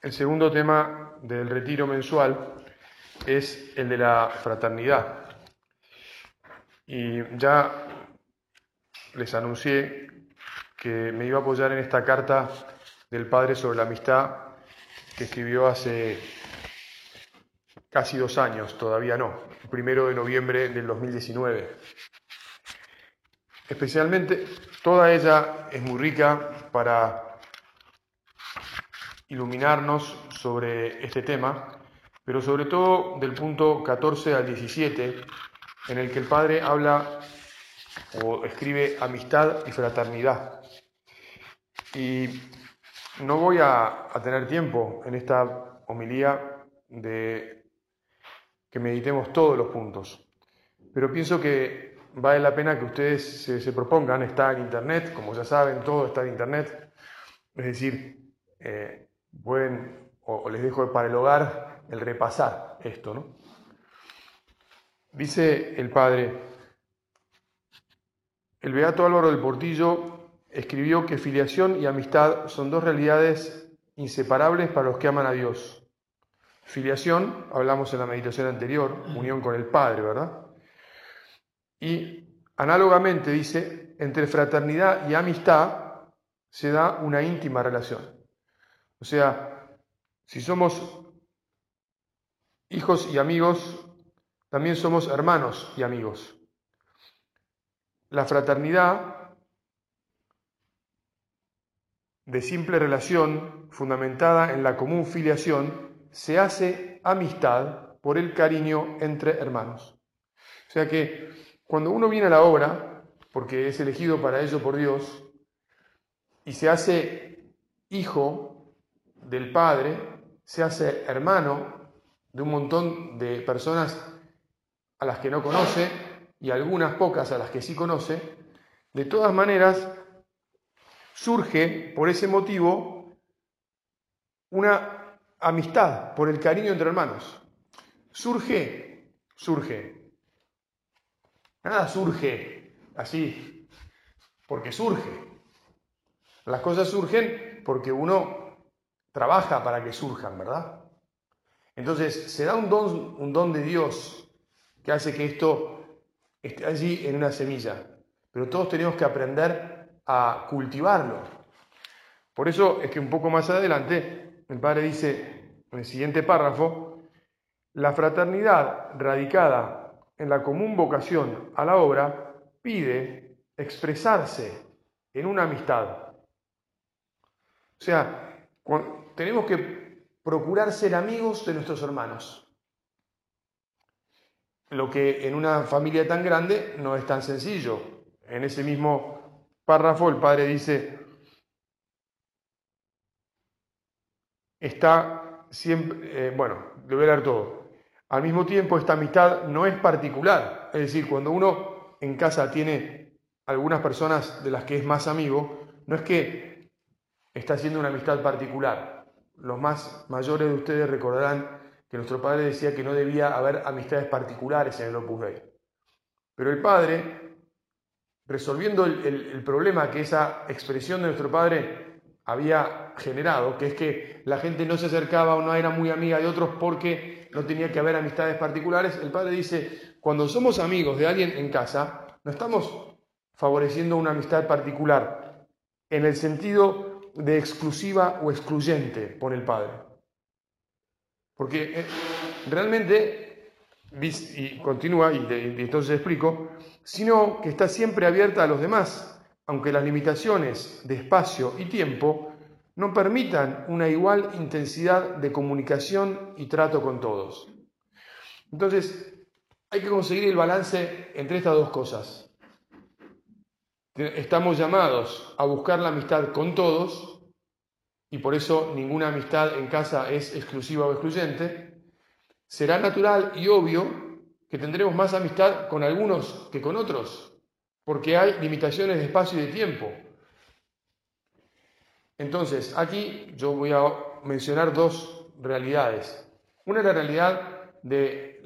El segundo tema del retiro mensual es el de la fraternidad. Y ya les anuncié que me iba a apoyar en esta carta del Padre sobre la amistad que escribió hace casi dos años, todavía no, el primero de noviembre del 2019. Especialmente, toda ella es muy rica para iluminarnos sobre este tema, pero sobre todo del punto 14 al 17, en el que el Padre habla o escribe amistad y fraternidad. Y no voy a, tener tiempo en esta homilía de que meditemos todos los puntos, pero pienso que vale la pena que ustedes se, propongan, está en Internet, como ya saben, todo está en Internet, es decir, eh, pueden, o, les dejo para el hogar, el repasar esto, ¿no? Dice el padre, el beato Álvaro del Portillo escribió que filiación y amistad son dos realidades inseparables para los que aman a Dios. Filiación, hablamos en la meditación anterior, unión con el Padre, ¿verdad? Y análogamente dice, entre fraternidad y amistad se da una íntima relación. O sea, si somos hijos y amigos, también somos hermanos y amigos. La fraternidad de simple relación fundamentada en la común filiación se hace amistad por el cariño entre hermanos. O sea que cuando uno viene a la obra, porque es elegido para ello por Dios, y se hace hijo del Padre, se hace hermano de un montón de personas a las que no conoce y algunas pocas a las que sí conoce, de todas maneras surge por ese motivo una amistad por el cariño entre hermanos. Surge, surge. Nada surge así, porque surge. Las cosas surgen porque uno trabaja para que surjan, ¿verdad? Entonces se da un don, un don de Dios que hace que esto esté allí en una semilla. Pero todos tenemos que aprender a cultivarlo. Por eso es que un poco más adelante el padre dice en el siguiente párrafo, la fraternidad radicada en la común vocación a la obra pide expresarse en una amistad. O sea, tenemos que procurar ser amigos de nuestros hermanos lo que en una familia tan grande no es tan sencillo. En ese mismo párrafo el padre dice, está siempre, eh, bueno, le voy a leer todo. Al mismo tiempo, esta amistad no es particular, es decir, cuando uno en casa tiene algunas personas de las que es más amigo, no es que está haciendo una amistad particular. Los más mayores de ustedes recordarán que nuestro padre decía que no debía haber amistades particulares en el Opus Dei. Pero el padre, resolviendo el, problema que esa expresión de nuestro padre había generado, que es que la gente no se acercaba o no era muy amiga de otros porque no tenía que haber amistades particulares, el padre dice, cuando somos amigos de alguien en casa, no estamos favoreciendo una amistad particular en el sentido de exclusiva o excluyente, pone el padre. Porque eh, realmente, y continúa, y, entonces explico, sino que está siempre abierta a los demás, aunque las limitaciones de espacio y tiempo no permitan una igual intensidad de comunicación y trato con todos. Entonces, hay que conseguir el balance entre estas dos cosas. Estamos llamados a buscar la amistad con todos, y por eso ninguna amistad en casa es exclusiva o excluyente, será natural y obvio que tendremos más amistad con algunos que con otros, porque hay limitaciones de espacio y de tiempo. Entonces, aquí yo voy a mencionar dos realidades. Una es la realidad de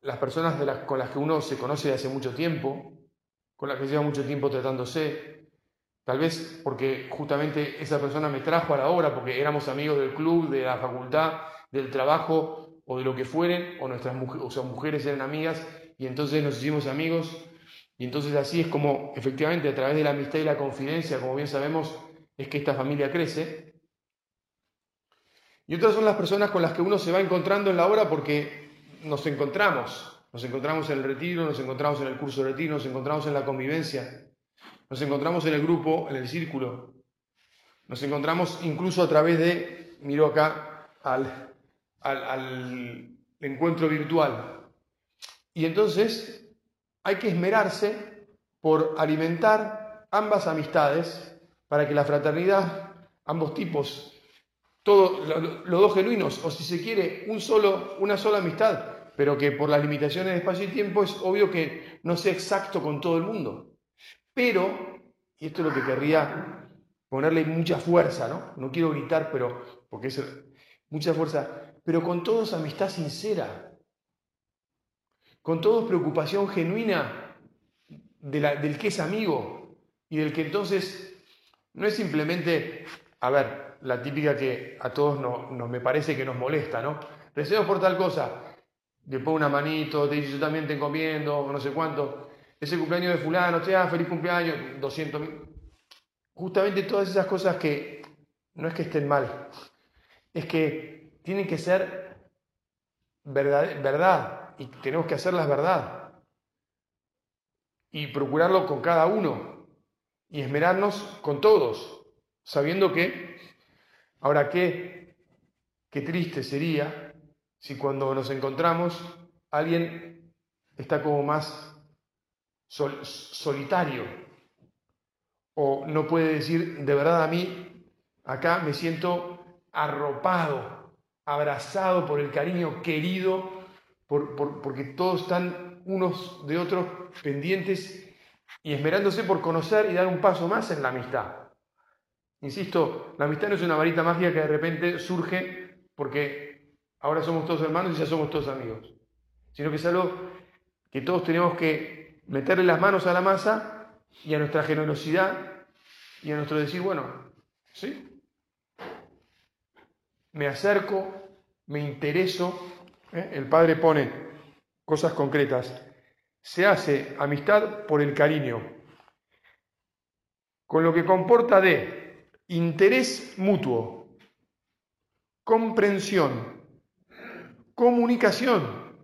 las personas con las que uno se conoce de hace mucho tiempo, con las que lleva mucho tiempo tratándose, Tal vez porque justamente esa persona me trajo a la obra, porque éramos amigos del club, de la facultad, del trabajo o de lo que fueren, o nuestras o sea, mujeres eran amigas y entonces nos hicimos amigos. Y entonces así es como efectivamente a través de la amistad y la confidencia, como bien sabemos, es que esta familia crece. Y otras son las personas con las que uno se va encontrando en la obra porque nos encontramos. Nos encontramos en el retiro, nos encontramos en el curso de retiro, nos encontramos en la convivencia. Nos encontramos en el grupo, en el círculo. Nos encontramos incluso a través de, miro acá, al, al, encuentro virtual. Y entonces hay que esmerarse por alimentar ambas amistades para que la fraternidad, ambos tipos, todos los dos genuinos, o si se quiere, un solo, una sola amistad, pero que por las limitaciones de espacio y tiempo es obvio que no sea exacto con todo el mundo. Pero, y esto es lo que querría ponerle mucha fuerza, ¿no? No quiero gritar, pero, porque es mucha fuerza, pero con todos amistad sincera, con todos preocupación genuina del que es amigo y del que entonces no es simplemente, a ver, la típica que a todos nos, me parece que nos molesta, ¿no? Deseo por tal cosa, le una manito, te dice yo también te encomiendo, no sé cuánto ese cumpleaños de fulano, te da feliz cumpleaños, 200 mil. Justamente todas esas cosas que no es que estén mal, es que tienen que ser verdad, verdad y tenemos que hacerlas verdad. Y procurarlo con cada uno y esmerarnos con todos, sabiendo que, ahora qué, qué triste sería si cuando nos encontramos alguien está como más solitario. O no puede decir, de verdad a mí, acá me siento arropado, abrazado por el cariño querido, por, porque todos están unos de otros pendientes y esmerándose por conocer y dar un paso más en la amistad. Insisto, la amistad no es una varita mágica que de repente surge porque ahora somos todos hermanos y ya somos todos amigos, sino que es algo que todos tenemos que meterle las manos a la masa y a nuestra generosidad y a nuestro decir, bueno, ¿sí? Me acerco, me intereso. ¿eh? El Padre pone cosas concretas. Se hace amistad por el cariño, con lo que comporta de interés mutuo, comprensión, comunicación,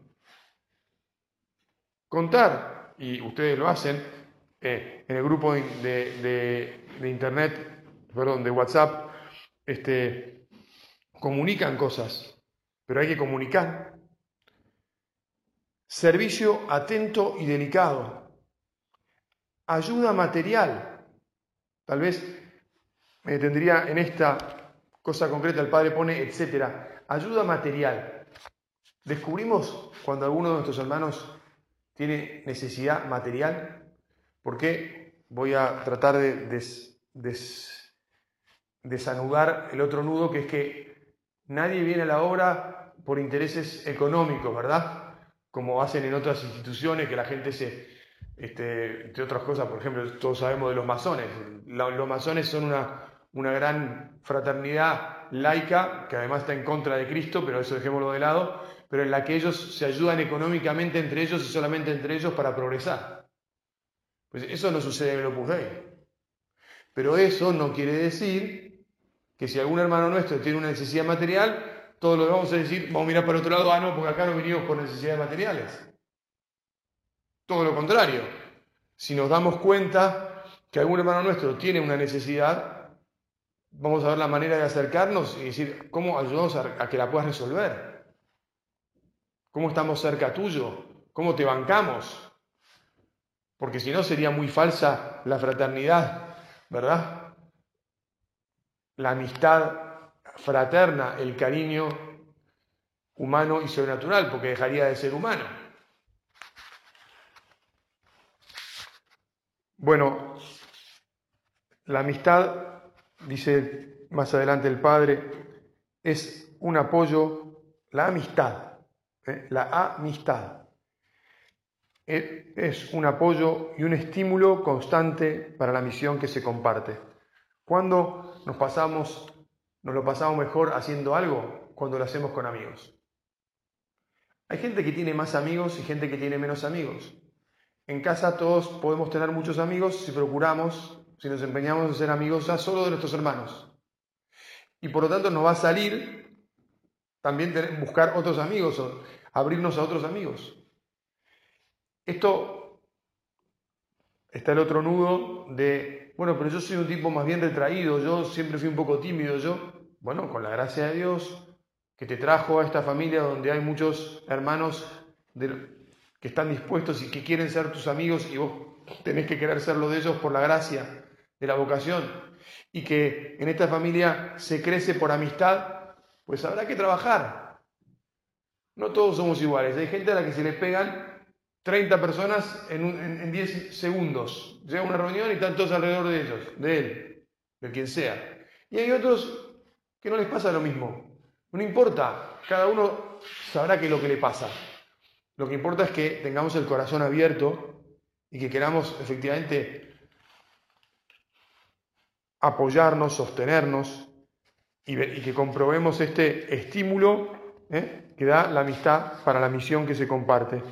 contar y ustedes lo hacen, eh, en el grupo de, internet, perdón, de WhatsApp, este, comunican cosas, pero hay que comunicar. Servicio atento y delicado. Ayuda material. Tal vez me tendría en esta cosa concreta, el padre pone, etcétera. Ayuda material. Descubrimos cuando alguno de nuestros hermanos tiene necesidad material. ¿Por qué? Voy a tratar de desanudar el otro nudo, que es que nadie viene a la obra por intereses económicos, ¿verdad? Como hacen en otras instituciones, que la gente se, este, entre otras cosas, por ejemplo, todos sabemos de los masones. los masones son una, una gran fraternidad laica, que además está en contra de Cristo, pero eso dejémoslo de lado, pero en la que ellos se ayudan económicamente entre ellos y solamente entre ellos para progresar. Pues eso no sucede en el Opus Dei. Pero eso no quiere decir que si algún hermano nuestro tiene una necesidad material, todos lo vamos a decir, vamos a mirar para otro lado, ah, no, porque acá no venimos por necesidades materiales. Todo lo contrario. Si nos damos cuenta que algún hermano nuestro tiene una necesidad, vamos a ver la manera de acercarnos y decir, ¿cómo ayudamos a, que la puedas resolver? ¿Cómo estamos cerca tuyo? ¿Cómo te bancamos? Porque si no sería muy falsa la fraternidad, ¿verdad? La amistad fraterna, el cariño humano y sobrenatural, porque dejaría de ser humano. Bueno, la amistad, dice más adelante el Padre, es un apoyo, la amistad ¿eh? la amistad. e, es un apoyo y un estímulo constante para la misión que se comparte. ¿Cuándo nos pasamos, nos lo pasamos mejor haciendo algo? Cuando lo hacemos con amigos. Hay gente que tiene más amigos y gente que tiene menos amigos. En casa todos podemos tener muchos amigos si procuramos, si nos empeñamos en ser amigos ya solo de nuestros hermanos. Y por lo tanto nos va a salir también buscar otros amigos o abrirnos a otros amigos. Esto está el otro nudo de, bueno, pero yo soy un tipo más bien retraído, yo siempre fui un poco tímido, yo, bueno, con la gracia de Dios que te trajo a esta familia donde hay muchos hermanos que están dispuestos y que quieren ser tus amigos y vos tenés que querer serlo de ellos por la gracia de la vocación y que en esta familia se crece por amistad, pues habrá que trabajar. No todos somos iguales, hay gente a la que se le pegan 30 personas en, 10 segundos. Llega una reunión y están todos alrededor de ellos, de él, de quien sea. Y hay otros que no les pasa lo mismo. No importa, cada uno sabrá qué es lo que le pasa. Lo que importa es que tengamos el corazón abierto y que queramos efectivamente apoyarnos, sostenernos y, que comprobemos este estímulo ¿eh? que da la amistad para la misión que se comparte.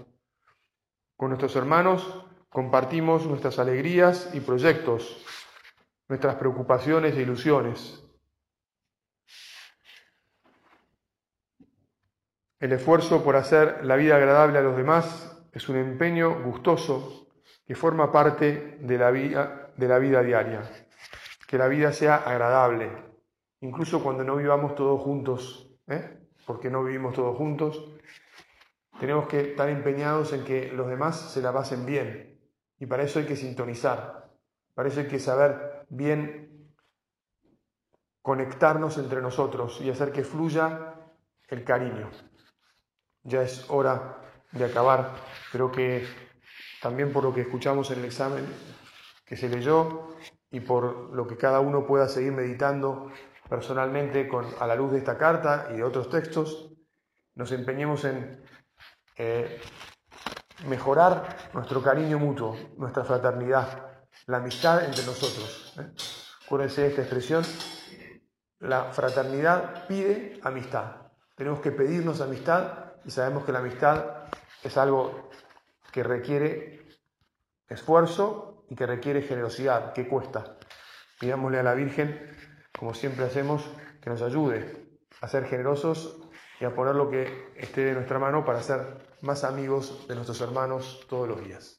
Con nuestros hermanos compartimos nuestras alegrías y proyectos, nuestras preocupaciones e ilusiones. El esfuerzo por hacer la vida agradable a los demás es un empeño gustoso que forma parte de la vida, de la vida diaria. Que la vida sea agradable, incluso cuando no vivamos todos juntos, ¿eh? porque no vivimos todos juntos, tenemos que estar empeñados en que los demás se la pasen bien. Y para eso hay que sintonizar. Para eso hay que saber bien conectarnos entre nosotros y hacer que fluya el cariño. Ya es hora de acabar. Creo que también por lo que escuchamos en el examen que se leyó y por lo que cada uno pueda seguir meditando personalmente con, a la luz de esta carta y de otros textos, nos empeñemos en eh, mejorar nuestro cariño mutuo, nuestra fraternidad, la amistad entre nosotros. ¿eh? Acuérdense de esta expresión, la fraternidad pide amistad. Tenemos que pedirnos amistad y sabemos que la amistad es algo que requiere esfuerzo y que requiere generosidad, que cuesta. Pidámosle a la Virgen, como siempre hacemos, que nos ayude a ser generosos y a poner lo que esté de nuestra mano para ser más amigos de nuestros hermanos todos los días.